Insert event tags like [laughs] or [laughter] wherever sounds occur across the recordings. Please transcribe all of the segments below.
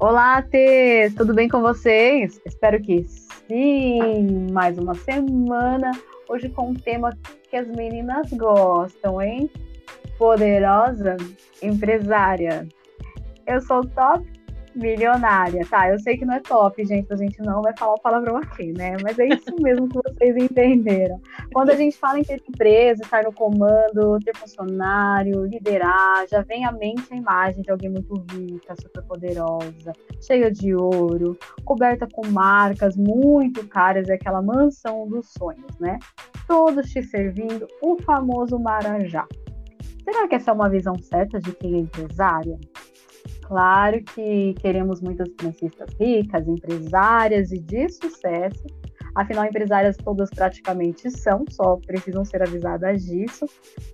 Olá, Tês! Tudo bem com vocês? Espero que sim! Mais uma semana, hoje com um tema que as meninas gostam, hein? Poderosa empresária. Eu sou top milionária. Tá, eu sei que não é top, gente, a gente não vai falar o palavrão aqui, né? Mas é isso [laughs] mesmo que vocês entenderam. Quando a gente fala em ter empresa, estar no comando, ter funcionário, liderar, já vem à mente a imagem de alguém muito rica, super poderosa, cheia de ouro, coberta com marcas muito caras, é aquela mansão dos sonhos, né? Todos te servindo o famoso Marajá. Será que essa é uma visão certa de quem é empresária? Claro que queremos muitas financistas ricas, empresárias e de sucesso. Afinal, empresárias todas praticamente são, só precisam ser avisadas disso.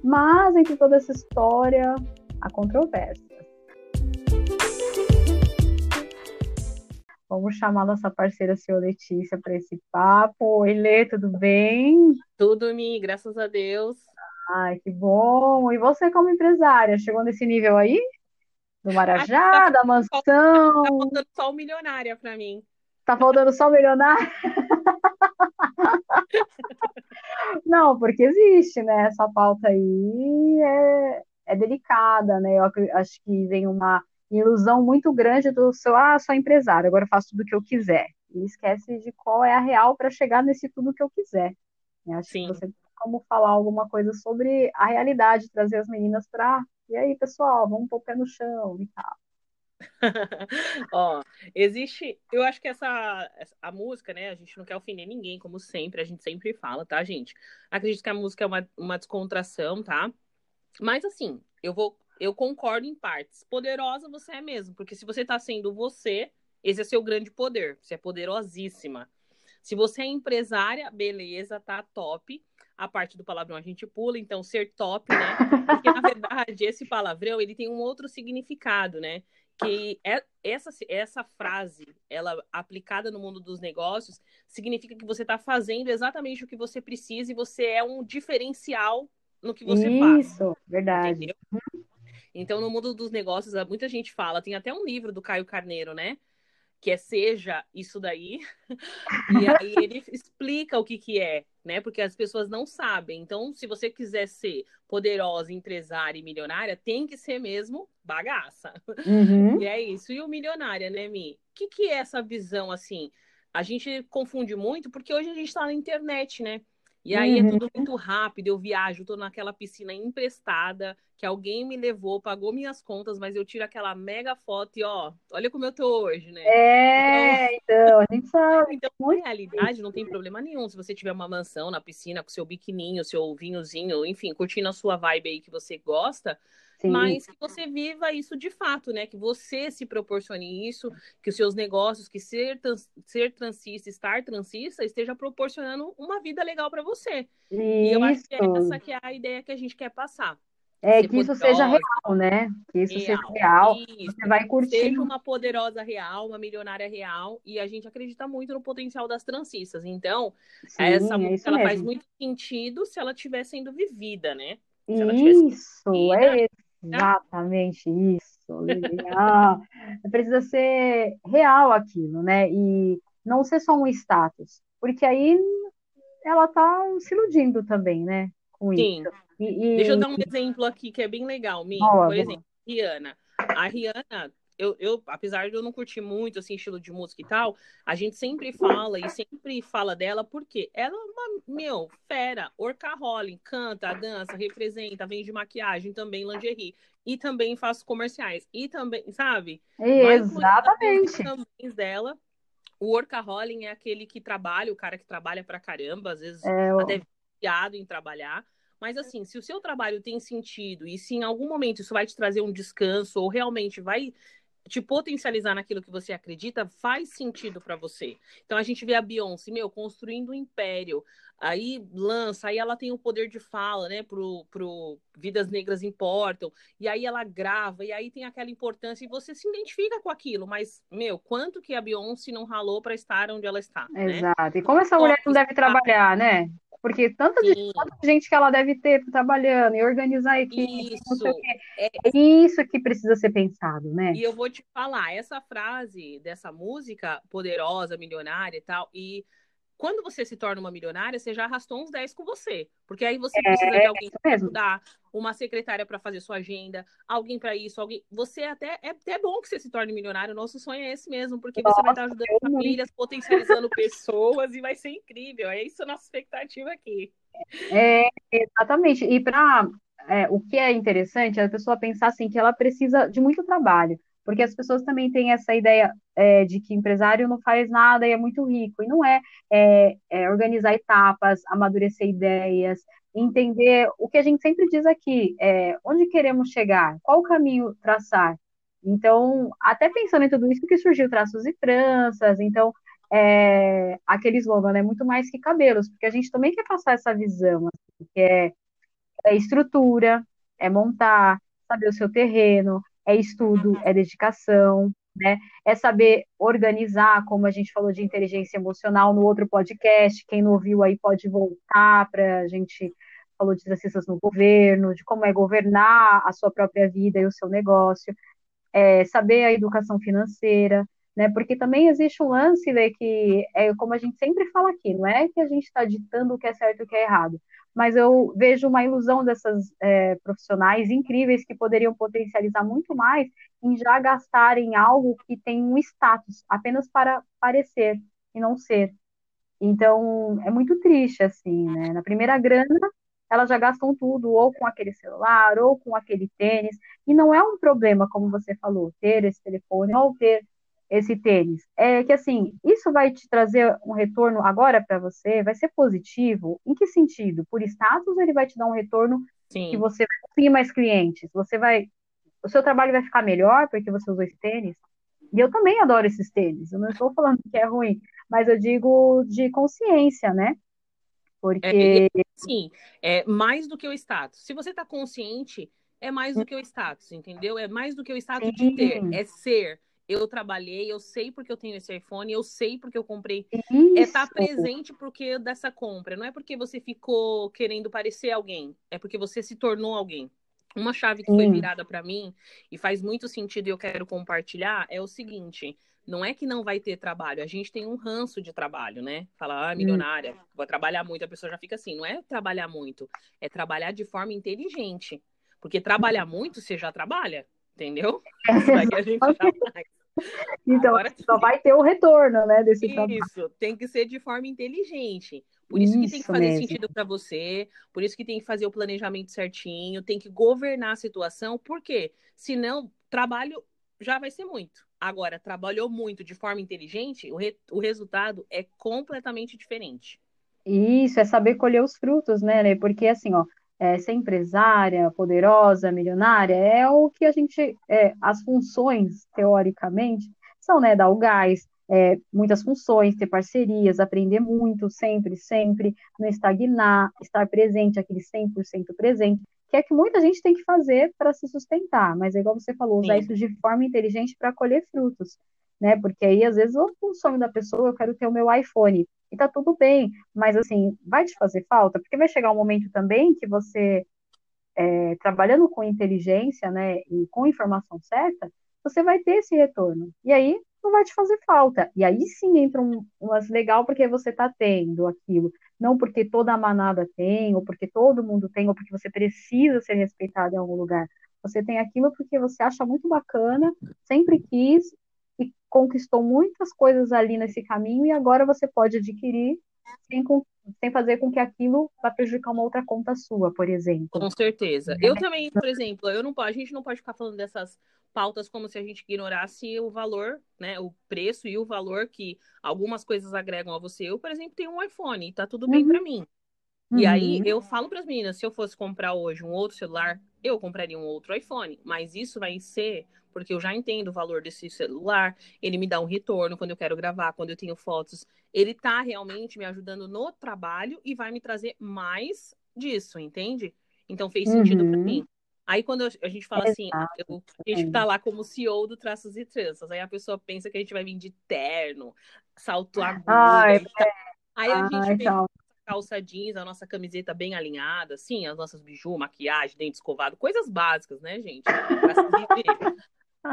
Mas entre toda essa história, há controvérsias. Vamos chamar nossa parceira, senhor Letícia, para esse papo. Oi, Lê, tudo bem? Tudo, Mi, graças a Deus. Ai, que bom. E você, como empresária, chegou nesse nível aí? Do Marajá, tá, da mansão. Tá faltando só o milionária para mim. Tá faltando só o milionário? [laughs] Não, porque existe, né? Essa pauta aí é, é delicada, né? Eu acho que vem uma ilusão muito grande do seu, ah, sou empresário, agora eu faço tudo o que eu quiser. E esquece de qual é a real para chegar nesse tudo que eu quiser. Eu acho Sim. que você tem como falar alguma coisa sobre a realidade, trazer as meninas para e aí, pessoal, vamos pôr o pé no chão e tal. [laughs] Ó, existe, eu acho que essa a música, né, a gente não quer ofender ninguém, como sempre, a gente sempre fala, tá, gente? Acredito que a música é uma, uma descontração, tá? Mas assim, eu vou eu concordo em partes. Poderosa você é mesmo, porque se você tá sendo você, esse é seu grande poder. Você é poderosíssima. Se você é empresária, beleza, tá top a parte do palavrão a gente pula, então ser top, né? Porque na [laughs] verdade esse palavrão ele tem um outro significado, né? Que é, essa, essa frase, ela aplicada no mundo dos negócios, significa que você está fazendo exatamente o que você precisa e você é um diferencial no que você Isso, faz. Isso, verdade. Entendeu? Então, no mundo dos negócios, muita gente fala, tem até um livro do Caio Carneiro, né? Que é seja isso daí. [laughs] e aí ele explica o que, que é, né? Porque as pessoas não sabem. Então, se você quiser ser poderosa, empresária e milionária, tem que ser mesmo bagaça. Uhum. E é isso. E o milionária, né, Mi? O que, que é essa visão assim? A gente confunde muito porque hoje a gente está na internet, né? E aí uhum. é tudo muito rápido, eu viajo, tô naquela piscina emprestada, que alguém me levou, pagou minhas contas, mas eu tiro aquela mega foto e ó, olha como eu tô hoje, né? É, então, [laughs] então a gente sabe. Então, na realidade, não tem problema nenhum se você tiver uma mansão na piscina com seu biquininho, seu vinhozinho, enfim, curtindo a sua vibe aí que você gosta, Sim. mas que você viva isso de fato, né? Que você se proporcione isso, que os seus negócios, que ser, ser transista, estar transista, esteja proporcionando uma vida legal para você. Isso. E eu acho que é essa que é a ideia que a gente quer passar. É, que isso seja real, né? Que isso real, seja real. Isso. Você vai curtir. Seja uma poderosa real, uma milionária real. E a gente acredita muito no potencial das transistas. Então, Sim, essa é música ela faz muito sentido se ela estiver sendo vivida, né? Se isso, é Exatamente isso. Legal. [laughs] Precisa ser real aquilo, né? E não ser só um status. Porque aí ela tá se iludindo também, né? Com Sim. isso. E, e... Deixa eu dar um exemplo aqui que é bem legal, Mi. Por exemplo, Rihanna. A Rihanna eu, eu, apesar de eu não curtir muito assim, estilo de música e tal, a gente sempre fala e sempre fala dela porque ela é uma, meu, fera, orcaholic, canta, dança, representa, vende maquiagem também, lingerie. E também faz comerciais. E também, sabe? Exatamente. Também dela. O workaholic é aquele que trabalha, o cara que trabalha pra caramba, às vezes é, até viciado em trabalhar. Mas assim, se o seu trabalho tem sentido e se em algum momento isso vai te trazer um descanso ou realmente vai te potencializar naquilo que você acredita faz sentido para você. Então a gente vê a Beyoncé, meu, construindo um império. Aí lança, aí ela tem o poder de fala, né? Pro, pro Vidas Negras Importam. E aí ela grava, e aí tem aquela importância, e você se identifica com aquilo. Mas, meu, quanto que a Beyoncé não ralou para estar onde ela está? Né? Exato. Né? E como essa mulher não deve trabalhar, né? Porque tanta, tanta gente que ela deve ter trabalhando e organizar a equipe, isso. quê. É... é isso que precisa ser pensado, né? E eu vou te falar, essa frase dessa música poderosa, milionária e tal, e quando você se torna uma milionária, você já arrastou uns 10 com você. Porque aí você precisa é, de alguém para ajudar, uma secretária para fazer sua agenda, alguém para isso, alguém. Você até é até bom que você se torne milionário. Nosso sonho é esse mesmo, porque Nossa, você vai estar ajudando famílias, potencializando pessoas e vai ser incrível. É isso a nossa expectativa aqui. É, exatamente. E para é, o que é interessante é a pessoa pensar assim que ela precisa de muito trabalho porque as pessoas também têm essa ideia é, de que empresário não faz nada e é muito rico, e não é, é, é organizar etapas, amadurecer ideias, entender o que a gente sempre diz aqui, é, onde queremos chegar, qual o caminho traçar. Então, até pensando em tudo isso que surgiu traços e tranças, então, é, aquele slogan, né, muito mais que cabelos, porque a gente também quer passar essa visão, assim, que é, é estrutura, é montar, saber o seu terreno, é estudo, é dedicação, né? É saber organizar, como a gente falou de inteligência emocional no outro podcast. Quem não ouviu aí pode voltar para a gente falou de decisões no governo, de como é governar a sua própria vida e o seu negócio, é saber a educação financeira, né? Porque também existe um lance, né, que é como a gente sempre fala aqui, não é que a gente está ditando o que é certo e o que é errado, mas eu vejo uma ilusão dessas é, profissionais incríveis que poderiam potencializar muito mais em já gastarem algo que tem um status apenas para parecer e não ser. Então, é muito triste, assim, né? Na primeira grana, elas já gastam tudo, ou com aquele celular, ou com aquele tênis, e não é um problema, como você falou, ter esse telefone, ou ter esse tênis. É que assim, isso vai te trazer um retorno agora para você, vai ser positivo. Em que sentido? Por status, ele vai te dar um retorno Sim. que você vai conseguir mais clientes, você vai o seu trabalho vai ficar melhor porque você usou esse tênis. E eu também adoro esses tênis. Eu não estou falando que é ruim, mas eu digo de consciência, né? Porque é, sim, é mais do que o status. Se você está consciente, é mais do que o status, entendeu? É mais do que o status sim. de ter, é ser eu trabalhei, eu sei porque eu tenho esse iPhone, eu sei porque eu comprei. É Isso. É estar presente porque dessa compra. Não é porque você ficou querendo parecer alguém, é porque você se tornou alguém. Uma chave que foi virada para mim e faz muito sentido e eu quero compartilhar é o seguinte: não é que não vai ter trabalho, a gente tem um ranço de trabalho, né? Fala, ah, milionária, hum. vou trabalhar muito, a pessoa já fica assim, não é trabalhar muito, é trabalhar de forma inteligente. Porque trabalhar muito, você já trabalha, entendeu? É, a gente já [laughs] faz. Então, Agora, só vai ter o retorno, né, desse Isso, trabalho. tem que ser de forma inteligente. Por isso, isso que tem que fazer mesmo. sentido para você, por isso que tem que fazer o planejamento certinho, tem que governar a situação, porque senão trabalho já vai ser muito. Agora, trabalhou muito de forma inteligente, o, re o resultado é completamente diferente. Isso, é saber colher os frutos, né, Porque assim, ó, é, ser empresária, poderosa, milionária, é o que a gente, é, as funções, teoricamente, são, né, dar o gás, é, muitas funções, ter parcerias, aprender muito, sempre, sempre, não estagnar, estar presente, aquele 100% presente, que é que muita gente tem que fazer para se sustentar, mas é igual você falou, usar Sim. isso de forma inteligente para colher frutos, né, porque aí, às vezes, o sonho da pessoa, eu quero ter o meu iPhone, e tá tudo bem, mas assim, vai te fazer falta, porque vai chegar um momento também que você, é, trabalhando com inteligência, né, e com informação certa, você vai ter esse retorno. E aí não vai te fazer falta. E aí sim entra um, um legal porque você tá tendo aquilo. Não porque toda a manada tem, ou porque todo mundo tem, ou porque você precisa ser respeitado em algum lugar. Você tem aquilo porque você acha muito bacana, sempre quis conquistou muitas coisas ali nesse caminho e agora você pode adquirir sem, sem fazer com que aquilo vá prejudicar uma outra conta sua, por exemplo. Com certeza. Eu também, por exemplo, eu não, a gente não pode ficar falando dessas pautas como se a gente ignorasse o valor, né, o preço e o valor que algumas coisas agregam a você. Eu, por exemplo, tenho um iPhone, tá tudo bem uhum. para mim. Uhum. E aí eu falo para as meninas, se eu fosse comprar hoje um outro celular, eu compraria um outro iPhone, mas isso vai ser porque eu já entendo o valor desse celular, ele me dá um retorno quando eu quero gravar, quando eu tenho fotos. Ele tá realmente me ajudando no trabalho e vai me trazer mais disso, entende? Então fez sentido uhum. para mim. Aí quando a gente fala assim, Exato. assim, eu, a gente tá lá como CEO do Traços e Tranças, aí a pessoa pensa que a gente vai vir de terno, salto agudo. Ai. Aí a gente Ai, vem calça jeans, a nossa camiseta bem alinhada, assim, as nossas biju, maquiagem, dente escovado, coisas básicas, né, gente?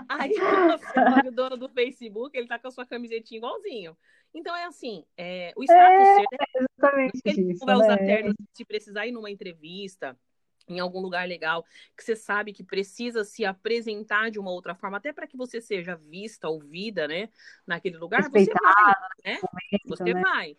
Aí [laughs] você olha o dono do Facebook, ele tá com a sua camisetinha igualzinho. Então é assim, é, o status É, ser, exatamente ele isso, vai usar né? terno se precisar ir numa entrevista, em algum lugar legal, que você sabe que precisa se apresentar de uma outra forma, até para que você seja vista, ouvida, né, naquele lugar, você vai, né? isso, Você né? vai.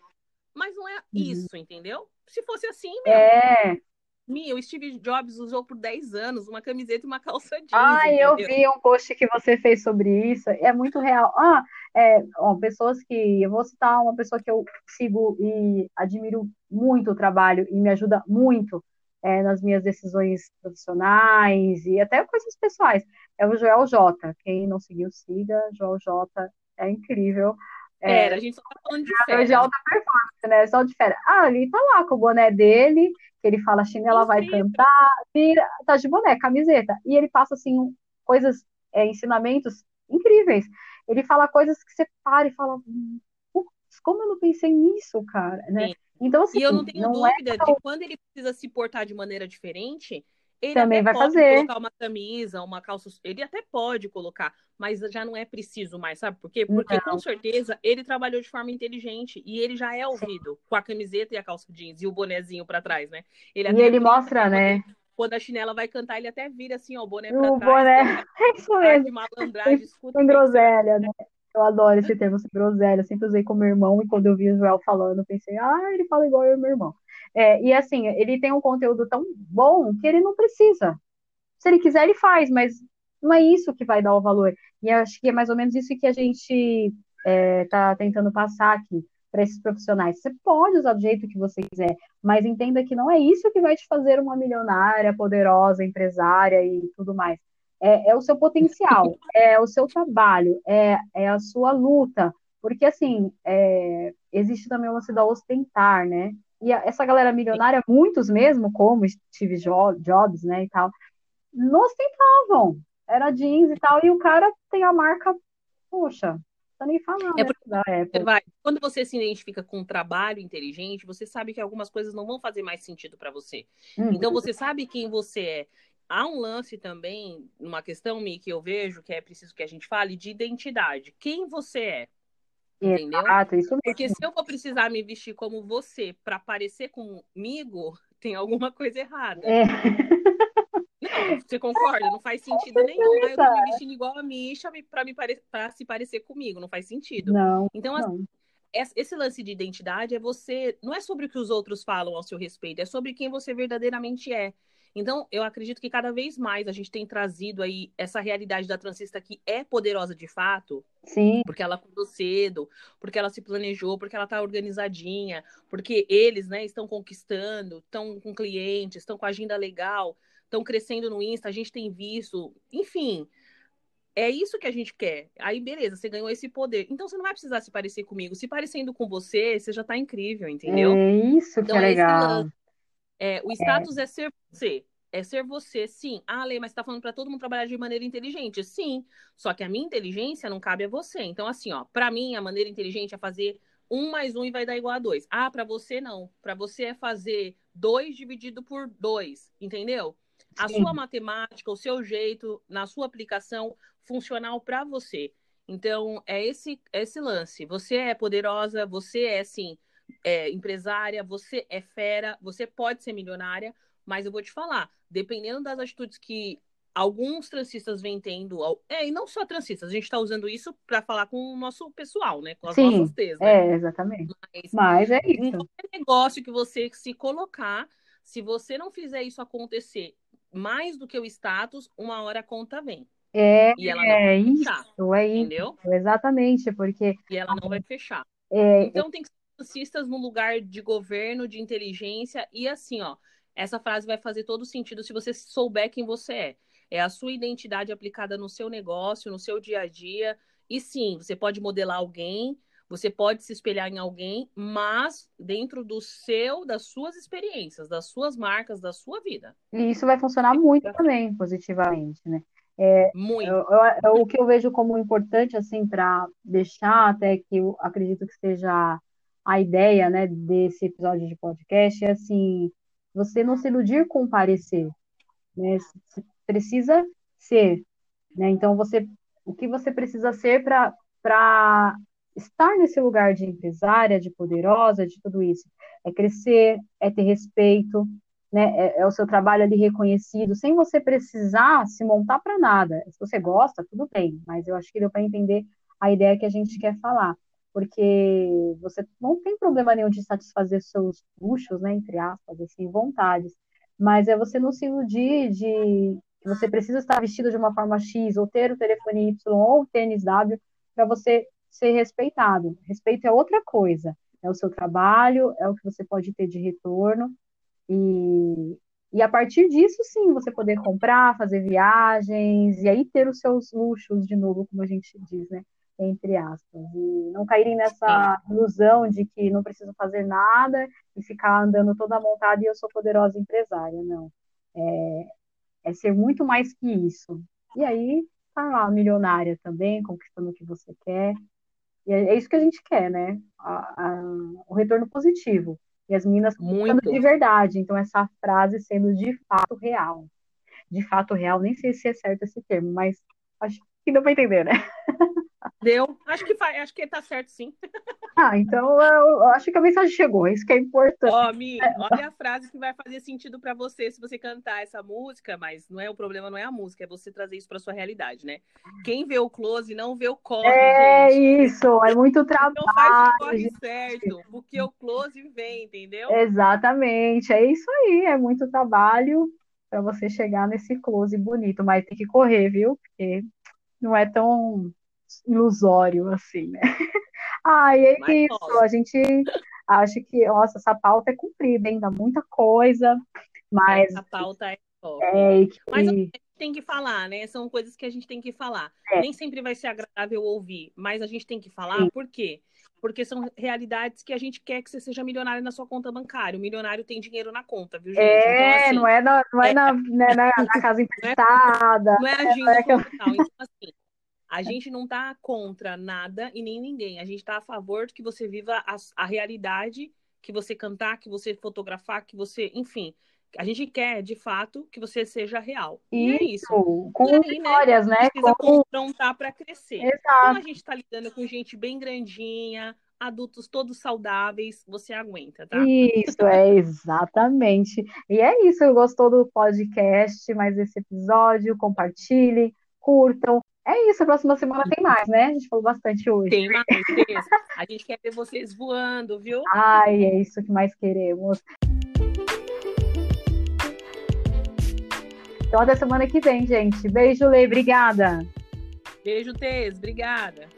Mas não é Uhum. isso, entendeu? Se fosse assim, meu, É. Mi, o Steve Jobs usou por 10 anos uma camiseta e uma calça jeans, Ai, eu vi um post que você fez sobre isso, é muito real. Ah, é, ó, pessoas que, eu vou citar uma pessoa que eu sigo e admiro muito o trabalho e me ajuda muito é, nas minhas decisões profissionais e até coisas pessoais. É o Joel J. Quem não seguiu, siga. Joel J. É incrível. É, Era, a gente só tá falando de é o fera, de né? alta performance, né? Só de férias. Ah, ele tá lá com o boné dele, ele fala, chinela vai Incrível. cantar, vira, tá de boné, camiseta. E ele passa, assim, coisas, é, ensinamentos incríveis. Ele fala coisas que você para e fala, "Hum, putz, como eu não pensei nisso, cara, né? Sim. Então, assim, E eu não tenho não é dúvida de quando ele precisa se portar de maneira diferente, ele também vai pode fazer. colocar uma camisa, uma calça, ele até pode colocar, mas já não é preciso mais, sabe por quê? Porque com certeza ele trabalhou de forma inteligente e ele já é ouvido com a camiseta e a calça jeans e o bonezinho pra trás, né? Ele E ele mostra, né? quando a chinela vai cantar, ele até vira assim, ó, o boné pra O trás, boné, [laughs] é isso mesmo. de malandragem, escuta Sem groselha, né? Eu adoro esse termo, groselha. Eu sempre usei com meu irmão e quando eu vi o Joel falando, pensei, ah, ele fala igual eu e meu irmão. É, e assim, ele tem um conteúdo tão bom que ele não precisa. Se ele quiser, ele faz, mas não é isso que vai dar o valor. E eu acho que é mais ou menos isso que a gente está tentando passar aqui para esses profissionais. Você pode usar do jeito que você quiser, mas entenda que não é isso que vai te fazer uma milionária, poderosa, empresária e tudo mais. É, é o seu potencial, [laughs] é o seu trabalho, é, é a sua luta. Porque, assim, é, existe também o lance da ostentar, né? E essa galera milionária, muitos mesmo, como Steve Jobs, né, e tal, não ostentavam. Era jeans e tal, e o cara tem a marca, poxa, não nem falar, É né, porque Apple. vai, quando você se identifica com um trabalho inteligente, você sabe que algumas coisas não vão fazer mais sentido para você. Uhum. Então você sabe quem você é. Há um lance também, uma questão, Mi, que eu vejo que é preciso que a gente fale de identidade. Quem você é? Entendeu? Exato, isso mesmo. Porque se eu vou precisar me vestir como você para parecer comigo, [laughs] tem alguma coisa errada. É. Não, você concorda? Não faz sentido nenhum. Ah, eu tô me vestindo igual a Misha para me pare... pra se parecer comigo. Não faz sentido. Não. Então, não. assim, esse lance de identidade é você. Não é sobre o que os outros falam ao seu respeito, é sobre quem você verdadeiramente é. Então, eu acredito que cada vez mais a gente tem trazido aí essa realidade da transista que é poderosa de fato. Sim. Porque ela acordou cedo, porque ela se planejou, porque ela tá organizadinha, porque eles, né, estão conquistando, estão com clientes, estão com agenda legal, estão crescendo no Insta, a gente tem visto, enfim. É isso que a gente quer. Aí, beleza, você ganhou esse poder. Então, você não vai precisar se parecer comigo. Se parecendo com você, você já tá incrível, entendeu? É isso que então, é esse legal. É, o status é. é ser você. É ser você, sim. Ah, Lê, mas você tá falando para todo mundo trabalhar de maneira inteligente. Sim. Só que a minha inteligência não cabe a você. Então, assim, ó, para mim, a maneira inteligente é fazer um mais um e vai dar igual a dois. Ah, para você não. Para você é fazer dois dividido por dois. Entendeu? A Sim. sua matemática, o seu jeito, na sua aplicação, funcional para você. Então, é esse, esse lance. Você é poderosa, você é, sim, é, empresária, você é fera, você pode ser milionária, mas eu vou te falar, dependendo das atitudes que alguns transistas vêm tendo, é, e não só transistas, a gente está usando isso para falar com o nosso pessoal, né? Com as Sim, nossas T's, né? É, exatamente. Mas, mas é em isso. qualquer negócio que você se colocar, se você não fizer isso acontecer mais do que o status, uma hora a conta vem. É, e ela não vai isso, fechar, é isso, entendeu? exatamente, porque... E ela não vai fechar. É, então tem que ser transistas no lugar de governo, de inteligência, e assim, ó, essa frase vai fazer todo sentido se você souber quem você é. É a sua identidade aplicada no seu negócio, no seu dia a dia. E sim, você pode modelar alguém, você pode se espelhar em alguém, mas dentro do seu, das suas experiências, das suas marcas, da sua vida. E isso vai funcionar muito também, positivamente, né? É, muito. Eu, eu, eu, o que eu vejo como importante, assim, para deixar até que eu acredito que seja a ideia, né, desse episódio de podcast é assim, você não se iludir com o parecer, né? Você precisa ser, né? Então você, o que você precisa ser para para estar nesse lugar de empresária, de poderosa, de tudo isso, é crescer, é ter respeito, né? É, é o seu trabalho ali reconhecido, sem você precisar se montar para nada. Se você gosta, tudo bem, mas eu acho que deu para entender a ideia que a gente quer falar porque você não tem problema nenhum de satisfazer seus luxos, né, entre aspas, assim, vontades, mas é você não se iludir de que você precisa estar vestido de uma forma X, ou ter o telefone Y, ou o tênis W, para você ser respeitado. Respeito é outra coisa, é o seu trabalho, é o que você pode ter de retorno, e, e a partir disso, sim, você poder comprar, fazer viagens, e aí ter os seus luxos de novo, como a gente diz, né? Entre aspas, e não caírem nessa ilusão de que não preciso fazer nada e ficar andando toda montada e eu sou poderosa empresária, não. É, é ser muito mais que isso. E aí, tá lá, milionária também, conquistando o que você quer. E é, é isso que a gente quer, né? A, a, o retorno positivo. E as meninas muito de verdade. Então, essa frase sendo de fato real. De fato real, nem sei se é certo esse termo, mas acho que deu para entender, né? [laughs] Deu. Acho que faz, acho que tá certo, sim. [laughs] Ah, então eu acho que a mensagem chegou, isso que é importante. Ó, Mi, olha a frase que vai fazer sentido para você se você cantar essa música, mas não é o problema, não é a música, é você trazer isso para sua realidade, né? Quem vê o close não vê o corre, É gente. isso, é muito trabalho. Então faz o corre gente. certo, porque o close vem, entendeu? Exatamente, é isso aí, é muito trabalho para você chegar nesse close bonito, mas tem que correr, viu? Porque não é tão ilusório, assim, né? [laughs] E é Mas isso, a gente acha que, nossa, essa pauta é cumprida, hein? Dá muita coisa, mas... A pauta é é, que... Mas a gente tem que falar, né? São coisas que a gente tem que falar. É. Nem sempre vai ser agradável ouvir, mas a gente tem que falar, Sim. por quê? Porque são realidades que a gente quer que você seja milionário na sua conta bancária. O milionário tem dinheiro na conta, viu, gente? É, então, assim, não é na, não é, é na, né, na, na [laughs] casa emprestada. Não é, não é agindo é, como tal. Então, assim, a gente não está contra nada e nem ninguém. A gente está a favor de que você viva a, a, realidade, que você cantar, que você fotografar, que você, enfim. A gente quer, de fato, que você seja real. Isso, e é isso. Com e aí, né, histórias, né? Precisa com... confrontar para crescer. Exato. Como a gente está lidando com gente bem grandinha, adultos todos saudáveis, você aguenta, tá? Isso, é exatamente. E é isso, gostou do podcast, mais esse episódio, compartilhem, curtam, é isso, a próxima semana tem mais, né? A gente falou bastante hoje. Tem mais, A gente quer ver vocês voando, viu? Ai, é isso que mais queremos. Então até semana que vem, gente. Beijo, Lei. Obrigada. Beijo, Tez. Obrigada.